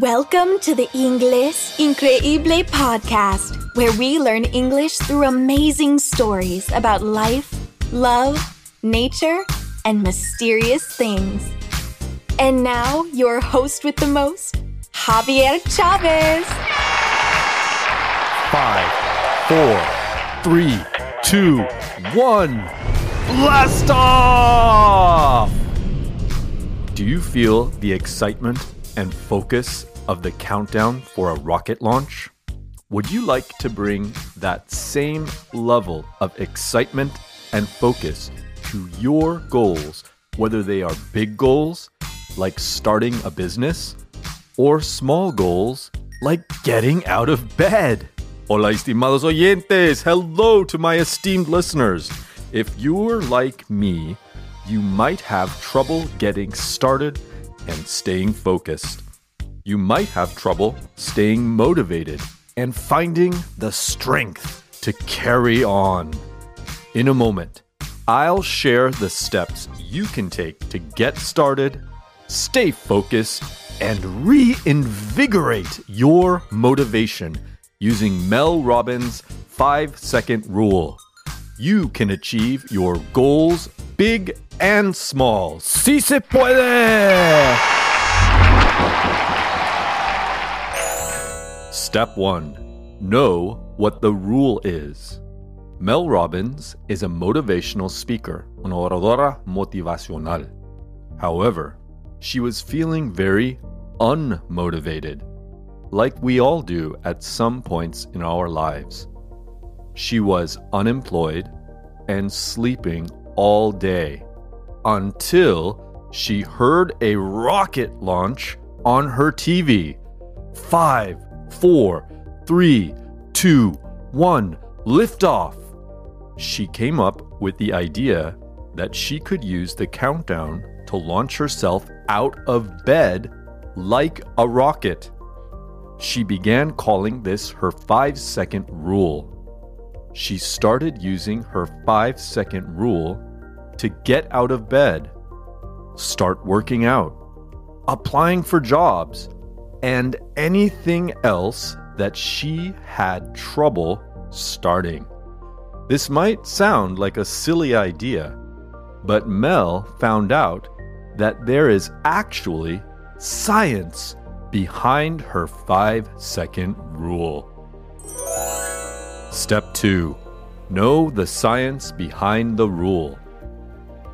Welcome to the Inglés Increíble podcast, where we learn English through amazing stories about life, love, nature, and mysterious things. And now, your host with the most, Javier Chavez. Five, four, three, two, one. Blast off! Do you feel the excitement and focus of the countdown for a rocket launch? Would you like to bring that same level of excitement and focus to your goals, whether they are big goals, like starting a business, or small goals, like getting out of bed? Hola, estimados oyentes. Hello to my esteemed listeners. If you're like me, you might have trouble getting started and staying focused. You might have trouble staying motivated and finding the strength to carry on. In a moment, I'll share the steps you can take to get started, stay focused, and reinvigorate your motivation using Mel Robbins' 5 second rule. You can achieve your goals, big and small. ¡Sí se puede! Step 1 Know what the rule is. Mel Robbins is a motivational speaker, una oradora motivacional. However, she was feeling very unmotivated, like we all do at some points in our lives. She was unemployed and sleeping all day until she heard a rocket launch on her TV. Five, four, three, two, one, liftoff. She came up with the idea that she could use the countdown to launch herself out of bed like a rocket. She began calling this her five second rule. She started using her five second rule to get out of bed, start working out, applying for jobs, and anything else that she had trouble starting. This might sound like a silly idea, but Mel found out that there is actually science behind her five second rule. Step 2 Know the science behind the rule.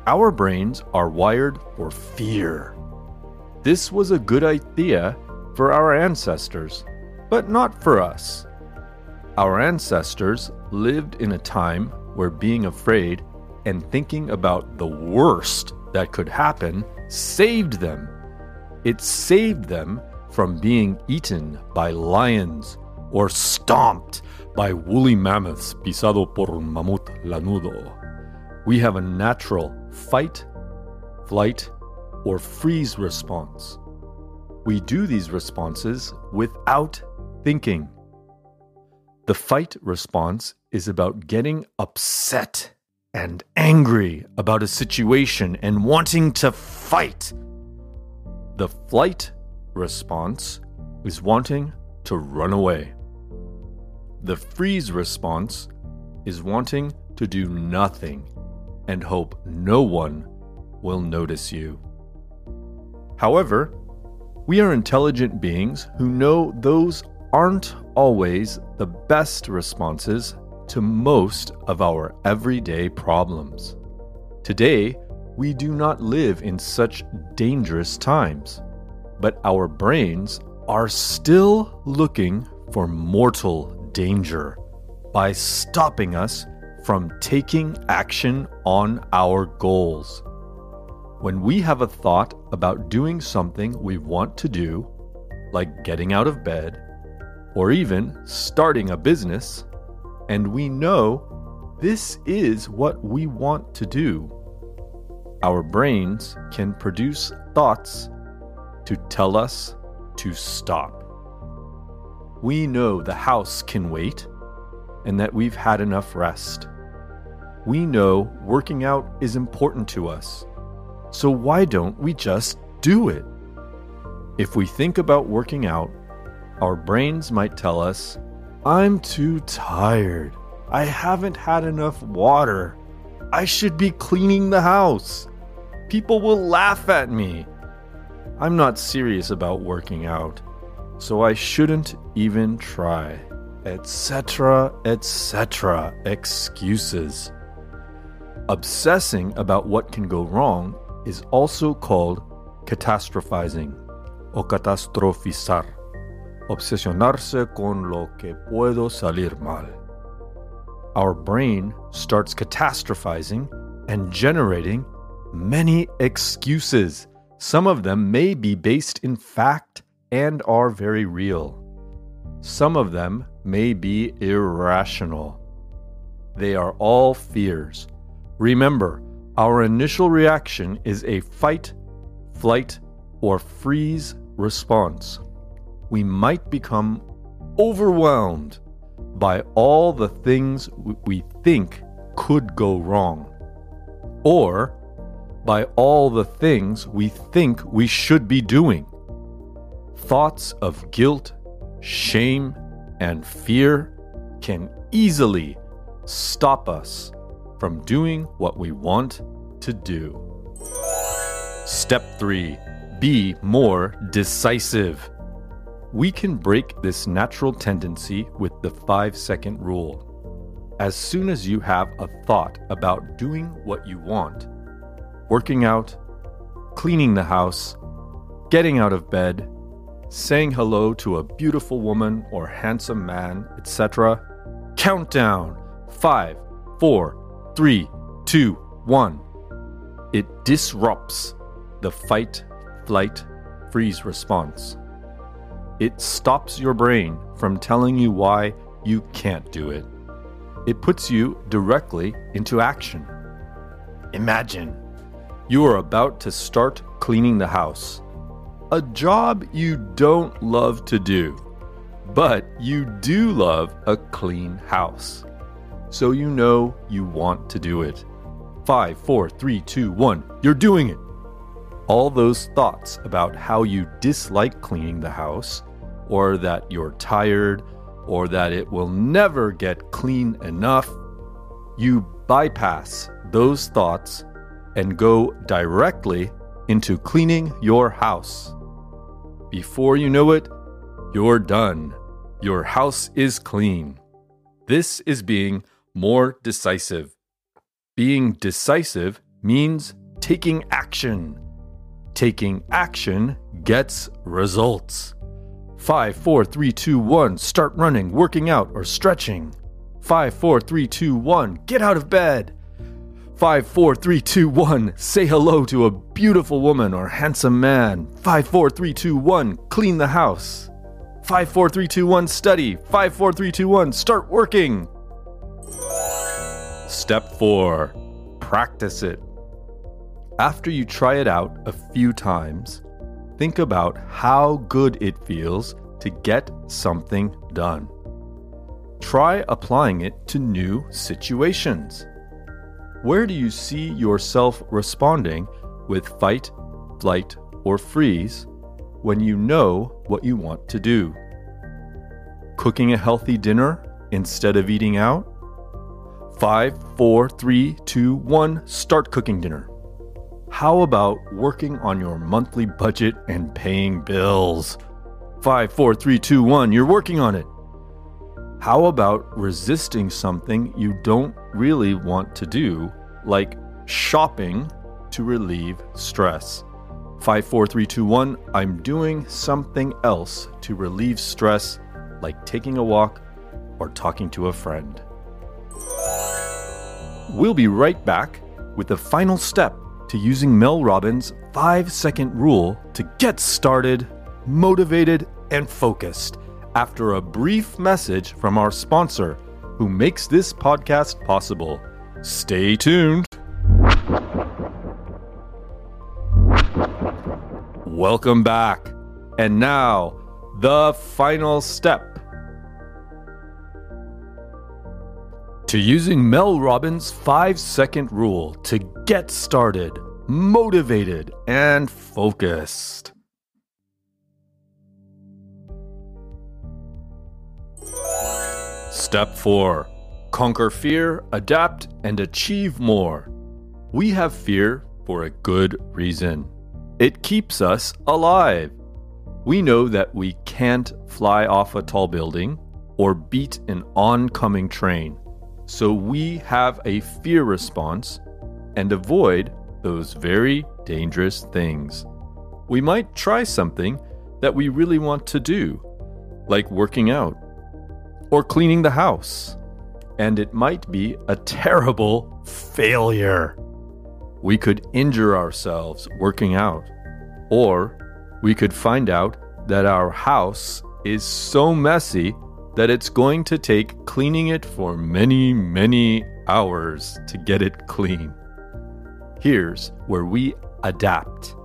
Our brains are wired for fear. This was a good idea for our ancestors, but not for us. Our ancestors lived in a time where being afraid and thinking about the worst that could happen saved them. It saved them from being eaten by lions or stomped by woolly mammoths pisado por un mamut lanudo. We have a natural fight, flight, or freeze response. We do these responses without thinking. The fight response is about getting upset and angry about a situation and wanting to fight. The flight response is wanting to run away. The freeze response is wanting to do nothing and hope no one will notice you. However, we are intelligent beings who know those aren't always the best responses to most of our everyday problems. Today, we do not live in such dangerous times, but our brains are still looking for mortal danger by stopping us from taking action on our goals. When we have a thought about doing something we want to do, like getting out of bed, or even starting a business, and we know this is what we want to do, our brains can produce thoughts to tell us to stop. We know the house can wait and that we've had enough rest. We know working out is important to us. So why don't we just do it? If we think about working out, our brains might tell us, I'm too tired. I haven't had enough water. I should be cleaning the house. People will laugh at me. I'm not serious about working out, so I shouldn't even try. Etc., etc. Excuses. Obsessing about what can go wrong is also called catastrophizing o catastrofizar. Obsesionarse con lo que puedo salir mal. Our brain starts catastrophizing and generating many excuses. Some of them may be based in fact and are very real. Some of them may be irrational. They are all fears. Remember, our initial reaction is a fight, flight, or freeze response. We might become overwhelmed by all the things we think could go wrong, or by all the things we think we should be doing. Thoughts of guilt, shame, and fear can easily stop us from doing what we want to do. Step 3 Be more decisive. We can break this natural tendency with the 5 second rule. As soon as you have a thought about doing what you want, working out, cleaning the house, getting out of bed, saying hello to a beautiful woman or handsome man, etc. Countdown 5, 4, 3, 2, 1. It disrupts the fight, flight, freeze response. It stops your brain from telling you why you can't do it. It puts you directly into action. Imagine you are about to start cleaning the house a job you don't love to do, but you do love a clean house. So you know you want to do it. Five, four, three, two, one, you're doing it. All those thoughts about how you dislike cleaning the house, or that you're tired, or that it will never get clean enough, you bypass those thoughts and go directly into cleaning your house. Before you know it, you're done. Your house is clean. This is being more decisive. Being decisive means taking action. Taking action gets results. 5, 4, 3, 2, 1, start running, working out, or stretching. 5, 4, 3, 2, 1, get out of bed. Five, four, three, two, one. Say hello to a beautiful woman or handsome man. Five, four, three, two, one. Clean the house. Five, four, three, two, one. Study. Five, four, three, two, one. Start working. Step four practice it. After you try it out a few times, think about how good it feels to get something done. Try applying it to new situations. Where do you see yourself responding with fight, flight, or freeze when you know what you want to do? Cooking a healthy dinner instead of eating out? Five, four, three, two, one, start cooking dinner. How about working on your monthly budget and paying bills? Five, four, three, two, one, you're working on it. How about resisting something you don't really want to do, like shopping to relieve stress? 54321, I'm doing something else to relieve stress, like taking a walk or talking to a friend. We'll be right back with the final step to using Mel Robbins' 5 second rule to get started, motivated, and focused after a brief message from our sponsor who makes this podcast possible. Stay tuned. Welcome back. And now, the final step to using Mel Robbins' five second rule to get started, motivated, and focused. Step 4 Conquer fear, adapt, and achieve more. We have fear for a good reason it keeps us alive. We know that we can't fly off a tall building or beat an oncoming train. So we have a fear response and avoid those very dangerous things. We might try something that we really want to do, like working out or cleaning the house, and it might be a terrible failure. We could injure ourselves working out, or we could find out that our house is so messy that it's going to take cleaning it for many, many hours to get it clean. Here's where we adapt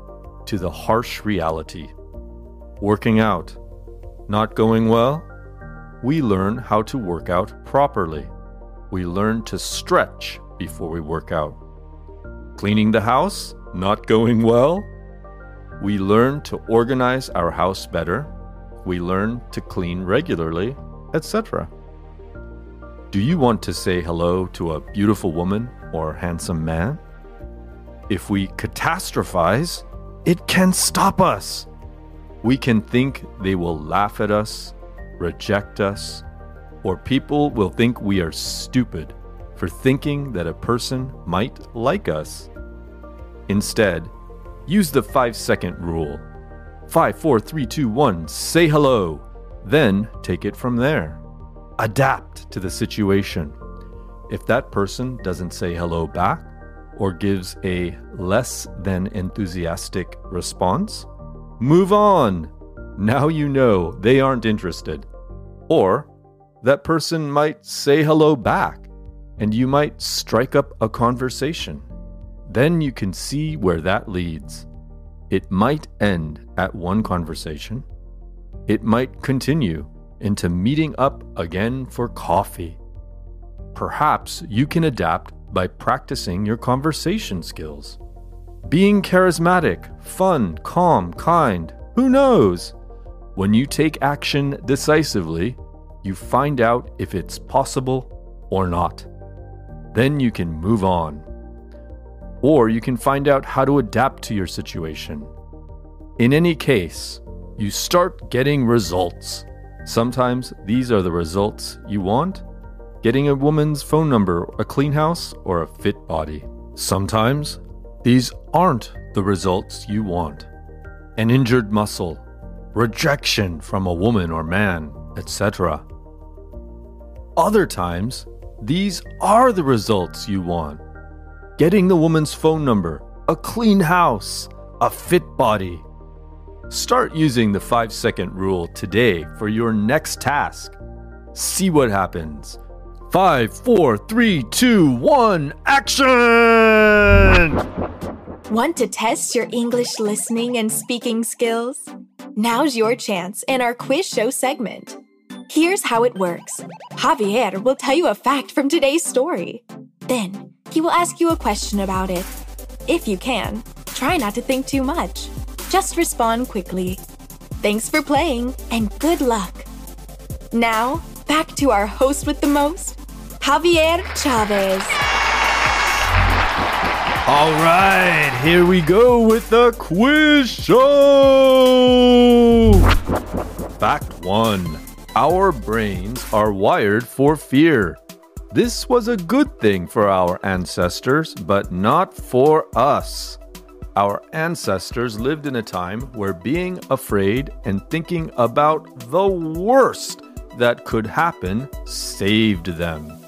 to the harsh reality. Working out. Not going well? We learn how to work out properly. We learn to stretch before we work out. Cleaning the house? Not going well? We learn to organize our house better. We learn to clean regularly, etc. Do you want to say hello to a beautiful woman or handsome man? If we catastrophize, it can stop us. We can think they will laugh at us, reject us, or people will think we are stupid for thinking that a person might like us. Instead, use the five second rule. Five, four, three, two, one, say hello, then take it from there. Adapt to the situation. If that person doesn't say hello back or gives a less than enthusiastic response, move on. Now you know they aren't interested. Or that person might say hello back and you might strike up a conversation. Then you can see where that leads. It might end at one conversation, it might continue into meeting up again for coffee. Perhaps you can adapt by practicing your conversation skills. Being charismatic, fun, calm, kind, who knows? When you take action decisively, you find out if it's possible or not. Then you can move on. Or you can find out how to adapt to your situation. In any case, you start getting results. Sometimes these are the results you want getting a woman's phone number, a clean house, or a fit body. Sometimes these aren't the results you want an injured muscle, rejection from a woman or man, etc. Other times, these are the results you want getting the woman's phone number, a clean house, a fit body. Start using the five second rule today for your next task. See what happens. Five, four, three, two, one, action! Want to test your English listening and speaking skills? Now's your chance in our quiz show segment. Here's how it works Javier will tell you a fact from today's story. Then, he will ask you a question about it. If you can, try not to think too much. Just respond quickly. Thanks for playing and good luck. Now, back to our host with the most, Javier Chavez. All right, here we go with the quiz show. Fact one Our brains are wired for fear. This was a good thing for our ancestors, but not for us. Our ancestors lived in a time where being afraid and thinking about the worst that could happen saved them.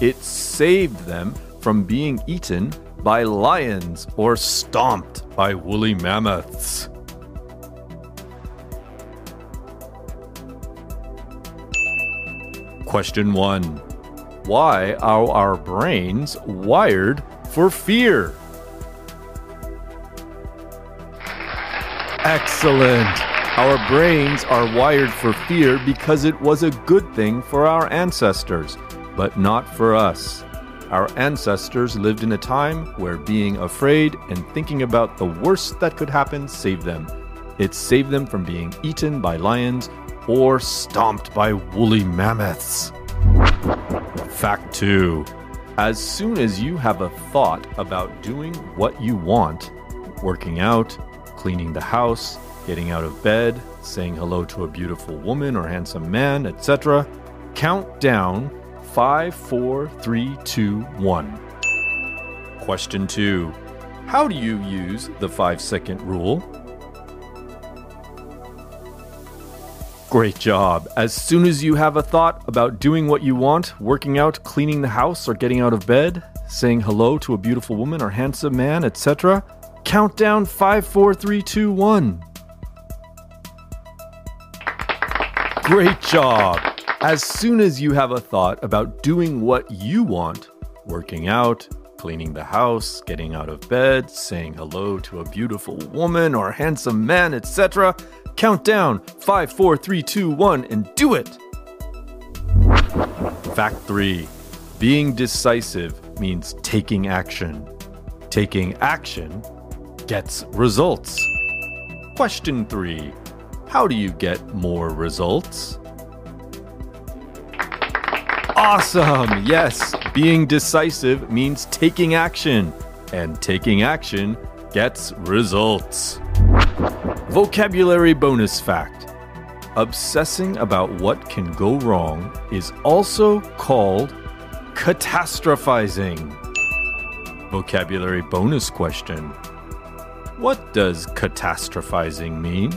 It saved them from being eaten by lions or stomped by woolly mammoths. Question 1 Why are our brains wired for fear? Excellent! Our brains are wired for fear because it was a good thing for our ancestors, but not for us. Our ancestors lived in a time where being afraid and thinking about the worst that could happen saved them. It saved them from being eaten by lions or stomped by woolly mammoths. Fact 2. As soon as you have a thought about doing what you want, working out, cleaning the house, getting out of bed, saying hello to a beautiful woman or handsome man, etc., count down 5, 4, 3, 2, 1. Question 2. How do you use the 5 second rule? Great job. As soon as you have a thought about doing what you want, working out, cleaning the house, or getting out of bed, saying hello to a beautiful woman or handsome man, etc., count down 5, 4, 3, 2, 1. Great job. As soon as you have a thought about doing what you want, working out, cleaning the house, getting out of bed, saying hello to a beautiful woman or handsome man, etc., Count down 5, 4, 3, 2, 1, and do it! Fact 3 Being decisive means taking action. Taking action gets results. Question 3 How do you get more results? Awesome! Yes, being decisive means taking action, and taking action gets results. Vocabulary bonus fact Obsessing about what can go wrong is also called catastrophizing. Vocabulary bonus question What does catastrophizing mean?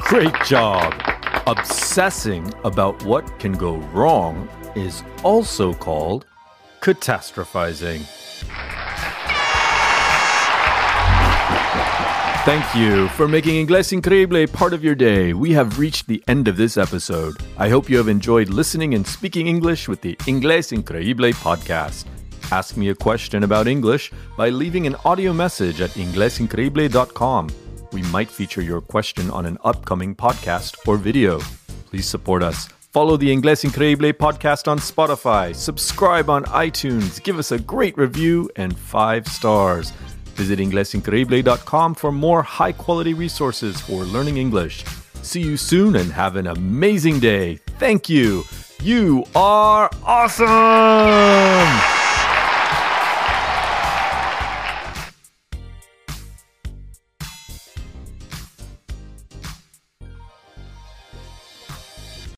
Great job! Obsessing about what can go wrong is also called catastrophizing. Thank you for making Inglés Increíble part of your day. We have reached the end of this episode. I hope you have enjoyed listening and speaking English with the Inglés Increíble podcast. Ask me a question about English by leaving an audio message at inglesincreíble.com. We might feature your question on an upcoming podcast or video. Please support us. Follow the Inglés Increíble podcast on Spotify, subscribe on iTunes, give us a great review and five stars. Visit inglesincreíble.com for more high quality resources for learning English. See you soon and have an amazing day. Thank you. You are awesome!